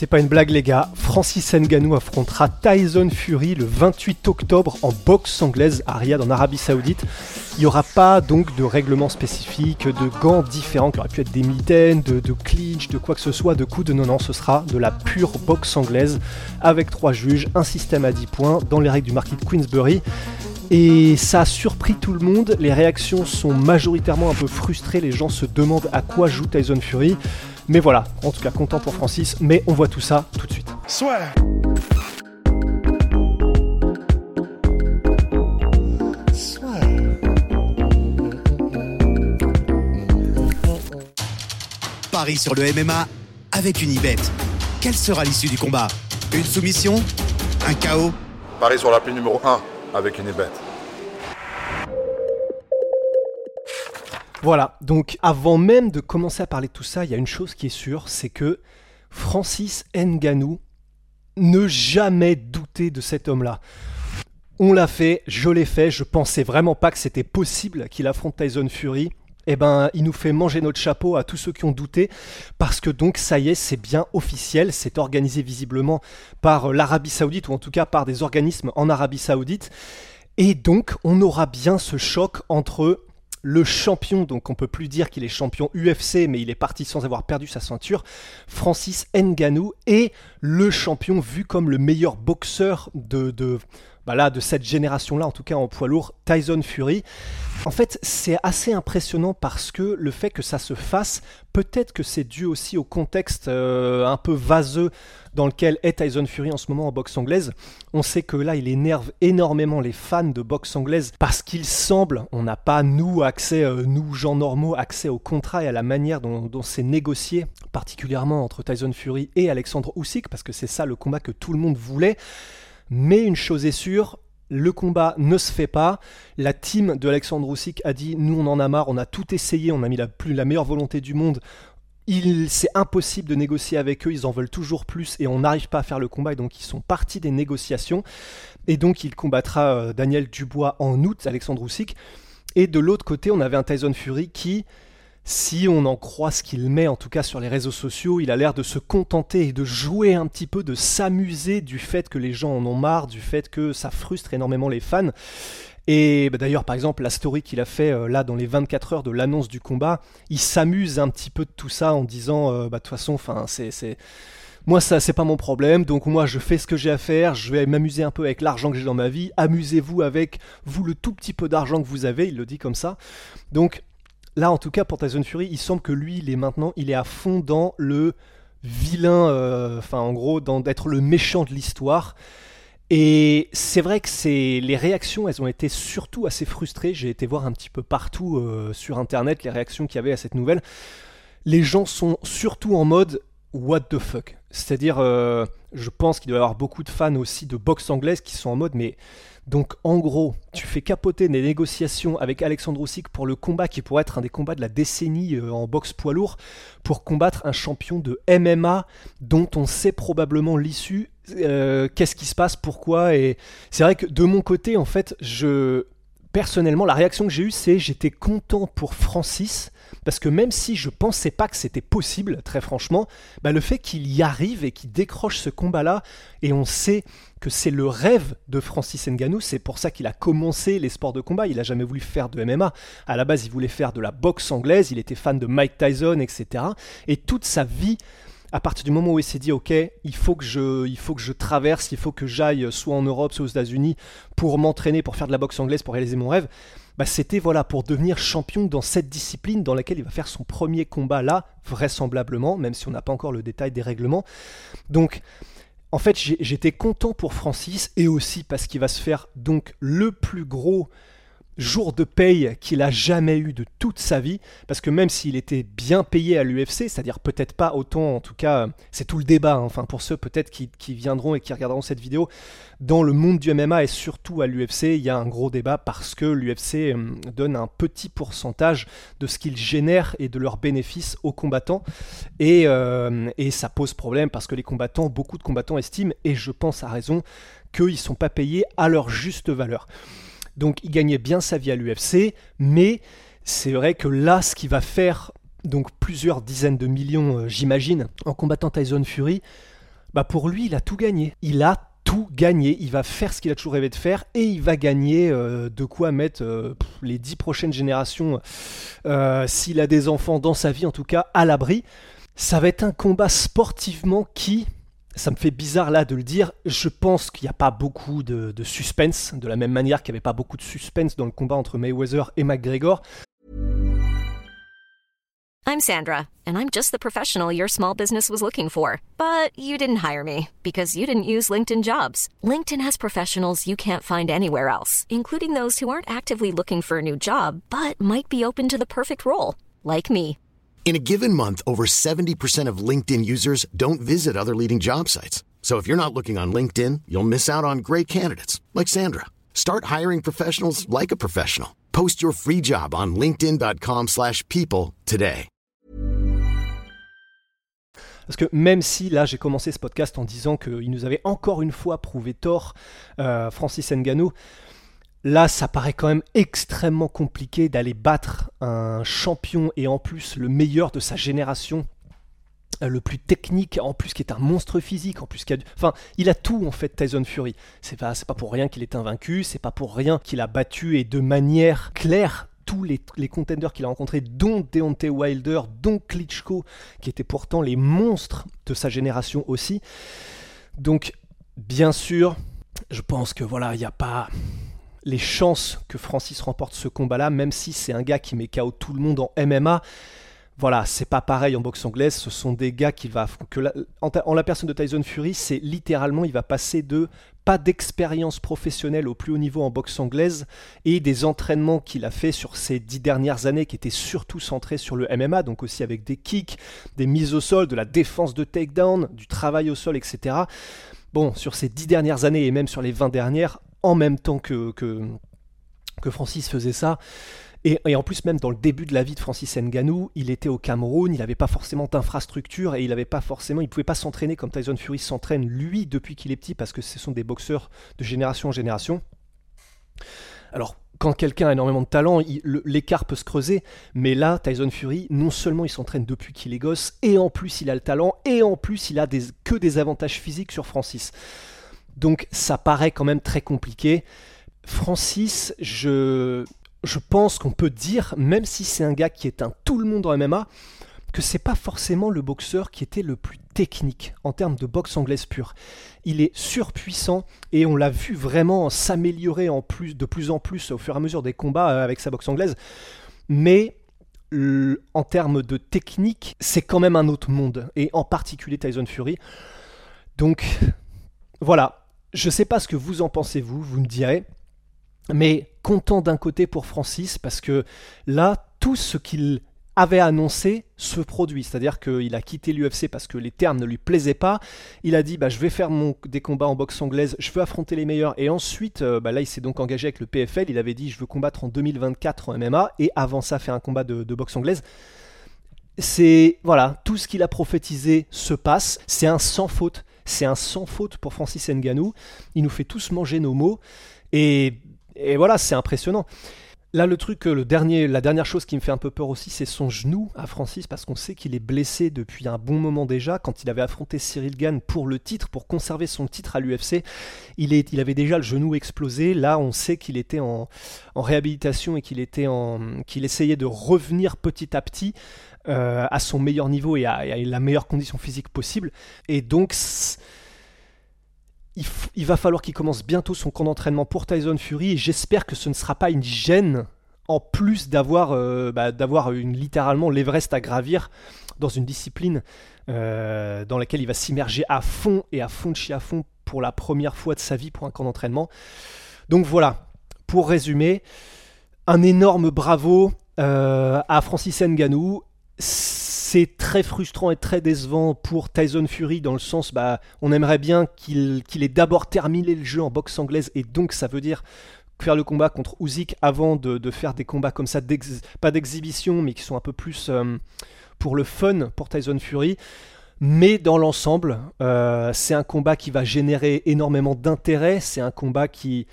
C'est pas une blague les gars, Francis Ngannou affrontera Tyson Fury le 28 octobre en boxe anglaise à Riyad en Arabie Saoudite. Il n'y aura pas donc de règlement spécifique, de gants différents qui auraient pu être des mitaines, de, de clinch, de quoi que ce soit, de coups de non non, ce sera de la pure boxe anglaise avec trois juges, un système à 10 points dans les règles du marquis de Queensbury. Et ça a surpris tout le monde, les réactions sont majoritairement un peu frustrées, les gens se demandent à quoi joue Tyson Fury. Mais voilà, en tout cas content pour Francis, mais on voit tout ça tout de suite. Soit. Paris sur le MMA avec une ibet. Quelle sera l'issue du combat? Une soumission? Un chaos? Paris sur l'appli numéro 1 avec une ibet. Voilà, donc avant même de commencer à parler de tout ça, il y a une chose qui est sûre, c'est que Francis Ngannou ne jamais douter de cet homme-là. On l'a fait, je l'ai fait, je pensais vraiment pas que c'était possible qu'il affronte Tyson Fury. Eh ben, il nous fait manger notre chapeau à tous ceux qui ont douté, parce que donc ça y est, c'est bien officiel, c'est organisé visiblement par l'Arabie Saoudite, ou en tout cas par des organismes en Arabie Saoudite. Et donc, on aura bien ce choc entre le champion, donc on peut plus dire qu'il est champion UFC, mais il est parti sans avoir perdu sa ceinture, Francis Ngannou, et le champion vu comme le meilleur boxeur de, bah là, de cette génération-là, en tout cas en poids lourd, Tyson Fury. En fait, c'est assez impressionnant parce que le fait que ça se fasse, peut-être que c'est dû aussi au contexte euh, un peu vaseux dans lequel est Tyson Fury en ce moment en boxe anglaise. On sait que là, il énerve énormément les fans de boxe anglaise parce qu'il semble, on n'a pas, nous, accès, euh, nous, gens normaux, accès au contrat et à la manière dont, c'est négocié, particulièrement entre Tyson Fury et Alexandre Usyk, parce que c'est ça le combat que tout le monde voulait. Mais une chose est sûre, le combat ne se fait pas. La team de Alexandre Usyk a dit nous on en a marre, on a tout essayé, on a mis la, meilleure volonté du monde. C'est impossible de négocier avec eux, ils en veulent toujours plus et on n'arrive pas à faire le combat et donc ils sont partis des négociations. Et donc il combattra euh, Daniel Dubois en août, Alexandre Usyk. Et de l'autre côté, on avait un Tyson Fury qui, si on en croit ce qu'il met en tout cas sur les réseaux sociaux, il a l'air de se contenter et de jouer un petit peu, de s'amuser du fait que les gens en ont marre, du fait que ça frustre énormément les fans. Et bah, d'ailleurs, par exemple, la story qu'il a fait euh, là dans les 24 heures de l'annonce du combat, il s'amuse un petit peu de tout ça en disant, euh, bah de toute façon, c'est, moi ça c'est pas mon problème, donc moi je fais ce que j'ai à faire, je vais m'amuser un peu avec l'argent que j'ai dans ma vie, amusez-vous avec vous le tout petit peu d'argent que vous avez, il le dit comme ça. Donc là en tout cas pour Tyson Fury, il semble que lui il est maintenant, il est à fond dans le vilain, euh, enfin en gros dans d'être le méchant de l'histoire. Et c'est vrai que les réactions, elles ont été surtout assez frustrées. J'ai été voir un petit peu partout euh, sur internet les réactions qu'il y avait à cette nouvelle. Les gens sont surtout en mode what the fuck. C'est-à-dire, euh, je pense qu'il doit y avoir beaucoup de fans aussi de boxe anglaise qui sont en mode mais donc en gros, tu fais capoter des négociations avec Alexandre Usyk pour le combat qui pourrait être un des combats de la décennie euh, en boxe poids lourd pour combattre un champion de MMA dont on sait probablement l'issue. Euh, Qu'est-ce qui se passe? Pourquoi? Et c'est vrai que de mon côté, en fait, je personnellement, la réaction que j'ai eue, c'est j'étais content pour Francis parce que même si je pensais pas que c'était possible, très franchement, bah, le fait qu'il y arrive et qu'il décroche ce combat-là, et on sait que c'est le rêve de Francis Ngannou, c'est pour ça qu'il a commencé les sports de combat, il a jamais voulu faire de MMA, à la base il voulait faire de la boxe anglaise, il était fan de Mike Tyson, etc. Et toute sa vie, à partir du moment où il s'est dit ok il faut que je il faut que je traverse il faut que j'aille soit en Europe soit aux États-Unis pour m'entraîner pour faire de la boxe anglaise pour réaliser mon rêve bah, c'était voilà pour devenir champion dans cette discipline dans laquelle il va faire son premier combat là vraisemblablement même si on n'a pas encore le détail des règlements. Donc en fait j'étais content pour Francis et aussi parce qu'il va se faire donc le plus gros jour de paye qu'il a jamais eu de toute sa vie, parce que même s'il était bien payé à l'UFC, c'est-à-dire peut-être pas autant, en tout cas, c'est tout le débat, hein. enfin pour ceux peut-être qui, viendront et qui regarderont cette vidéo, dans le monde du MMA et surtout à l'UFC, il y a un gros débat parce que l'UFC euh, donne un petit pourcentage de ce qu'il génère et de leurs bénéfices aux combattants, et, euh, et ça pose problème parce que les combattants, beaucoup de combattants estiment, et je pense à raison, qu'ils ne sont pas payés à leur juste valeur. Donc il gagnait bien sa vie à l'UFC, mais c'est vrai que là, ce qui va faire donc plusieurs dizaines de millions, euh, j'imagine, en combattant Tyson Fury, bah pour lui, il a tout gagné. Il a tout gagné. Il va faire ce qu'il a toujours rêvé de faire et il va gagner euh, de quoi mettre euh, les dix prochaines générations, s'il a des enfants dans sa vie en tout cas, à l'abri. Ça va être un combat sportivement qui, ça me fait bizarre là de le dire. Je pense qu'il n'y a pas beaucoup de, suspense, de la même manière qu'il n'y avait pas beaucoup de suspense dans le combat entre Mayweather et McGregor. I'm Sandra, and I'm just the professional your small business was looking for. But you didn't hire me because you didn't use LinkedIn jobs. LinkedIn has professionals you can't find anywhere else, including those who aren't actively looking for a new job, but might be open to the perfect role, like me. In a given month, over 70% of LinkedIn users don't visit other leading job sites. So if you're not looking on LinkedIn, you'll miss out on great candidates like Sandra. Start hiring professionals like a professional. Post your free job on linkedin.com/people today. Parce que même si là j'ai commencé ce podcast en disant qu'il nous avait encore une fois prouvé tort, euh, Francis Ngannou, Là, ça paraît quand même extrêmement compliqué d'aller battre un champion et en plus le meilleur de sa génération, euh, le plus technique, en plus qui est un monstre physique, en plus qui a, enfin, il a tout en fait Tyson Fury. C'est pas, pas pour rien qu'il est invaincu, c'est pas pour rien qu'il a battu et de manière claire tous les, les contenders qu'il a rencontrés, dont Deontay Wilder, dont Klitschko, qui étaient pourtant les monstres de sa génération aussi. Donc, bien sûr, je pense que voilà, il n'y a pas les chances que Francis remporte ce combat-là, même si c'est un gars qui met KO tout le monde en MMA, voilà, c'est pas pareil en boxe anglaise. Ce sont des gars qui va que en, la personne de Tyson Fury, c'est littéralement il va passer de pas d'expérience professionnelle au plus haut niveau en boxe anglaise et des entraînements qu'il a fait sur ces dix dernières années qui étaient surtout centrés sur le MMA, donc aussi avec des kicks, des mises au sol, de la défense de takedown, du travail au sol, etc. Bon, sur ces dix dernières années et même sur les 20 dernières, en même temps que, Francis faisait ça. Et, en plus, même dans le début de la vie de Francis Nganou, il était au Cameroun, il n'avait pas forcément d'infrastructure et il n'avait pas forcément, il pouvait pas s'entraîner comme Tyson Fury s'entraîne lui depuis qu'il est petit parce que ce sont des boxeurs de génération en génération. Alors, quand quelqu'un a énormément de talent, l'écart peut se creuser, mais là, Tyson Fury, non seulement il s'entraîne depuis qu'il est gosse, et en plus il a le talent, et en plus il a que des avantages physiques sur Francis. Donc ça paraît quand même très compliqué. Francis, je, pense qu'on peut dire, même si c'est un gars qui est un tout le monde en MMA, que c'est pas forcément le boxeur qui était le plus technique en termes de boxe anglaise pure. Il est surpuissant et on l'a vu vraiment s'améliorer de plus en plus au fur et à mesure des combats euh, avec sa boxe anglaise. Mais en termes de technique, c'est quand même un autre monde, et en particulier Tyson Fury. Donc voilà, je ne sais pas ce que vous en pensez, vous, vous me direz. Mais content d'un côté pour Francis, parce que là, tout ce qu'il avait annoncé se produit. C'est-à-dire qu'il a quitté l'UFC parce que les termes ne lui plaisaient pas. Il a dit bah, je vais faire des combats en boxe anglaise, je veux affronter les meilleurs. Et ensuite, euh, bah, là, il s'est donc engagé avec le PFL. Il avait dit je veux combattre en 2024 en MMA. Et avant ça, faire un combat de, de boxe anglaise. C'est voilà, tout ce qu'il a prophétisé se passe. C'est un sans faute. C'est un sans faute pour Francis Nganou. Il nous fait tous manger nos mots. Et, voilà, c'est impressionnant. Là, le truc, le dernier, la dernière chose qui me fait un peu peur aussi, c'est son genou à Francis, parce qu'on sait qu'il est blessé depuis un bon moment déjà. Quand il avait affronté Cyril Gann pour le titre, pour conserver son titre à l'UFC, il, il avait déjà le genou explosé. Là, on sait qu'il était en, réhabilitation et qu'il était en, qu'il essayait de revenir petit à petit. Euh, à son meilleur niveau et à, la meilleure condition physique possible. Et donc, il, va falloir qu'il commence bientôt son camp d'entraînement pour Tyson Fury. Et j'espère que ce ne sera pas une gêne en plus d'avoir euh, bah, littéralement l'Everest à gravir dans une discipline euh, dans laquelle il va s'immerger à fond et à fond de chez à fond pour la première fois de sa vie pour un camp d'entraînement. Donc voilà, pour résumer, Un énorme bravo à Francis Ngannou. C'est très frustrant et très décevant pour Tyson Fury dans le sens, bah, on aimerait bien qu'il ait d'abord terminé le jeu en boxe anglaise et donc ça veut dire faire le combat contre Usyk avant de, faire des combats comme ça, pas d'exhibition, mais qui sont un peu plus euh, pour le fun pour Tyson Fury. Mais dans l'ensemble, euh, c'est un combat qui va générer énormément d'intérêt. C'est un combat qui,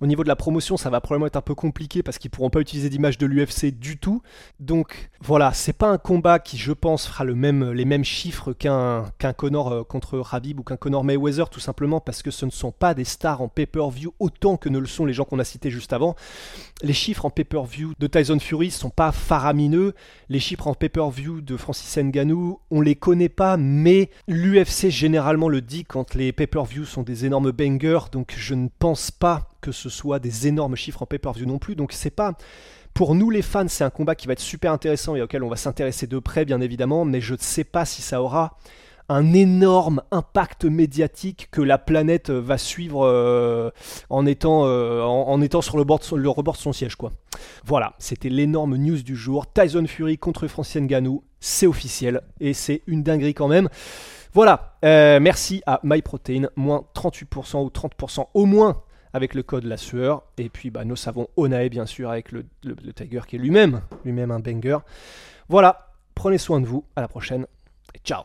au niveau de la promotion, ça va probablement être un peu compliqué parce qu'ils pourront pas utiliser d'image de l'UFC du tout. Donc voilà, c'est pas un combat qui, je pense, fera les mêmes chiffres qu'un qu'un Connor euh, contre Rabib ou qu'un Connor Mayweather, tout simplement parce que ce ne sont pas des stars en pay-per-view autant que ne le sont les gens qu'on a cités juste avant. Les chiffres en pay-per-view de Tyson Fury sont pas faramineux. Les chiffres en pay-per-view de Francis Ngannou, on les connaît pas, mais l'UFC généralement le dit quand les pay-per-view sont des énormes bangers. Donc je ne pense pas que ce soit des énormes chiffres en pay-per-view non plus. Donc c'est pas pour nous les fans, c'est un combat qui va être super intéressant et auquel on va s'intéresser de près bien évidemment, mais je ne sais pas si ça aura un énorme impact médiatique que la planète va suivre euh, en, étant, euh, en, étant sur le, bord le rebord de son siège. quoi. Voilà, c'était l'énorme news du jour. Tyson Fury contre Francien Ganou, c'est officiel et c'est une dinguerie quand même. Voilà, euh, merci à MyProtein, moins 38% ou 30% au moins avec le code La Sueur. Et puis bah, nos savons Onae, bien sûr, avec le, Tiger qui est lui-même, lui-même un banger. Voilà, prenez soin de vous, à la prochaine, et ciao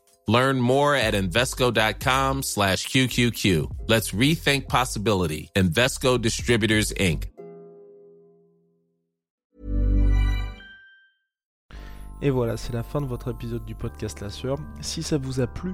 Learn more at Invesco.com slash QQQ. Let's rethink possibility. Invesco Distributors, Inc. Et voilà, c'est la fin de votre épisode du podcast La Sœur. Si ça vous a plu,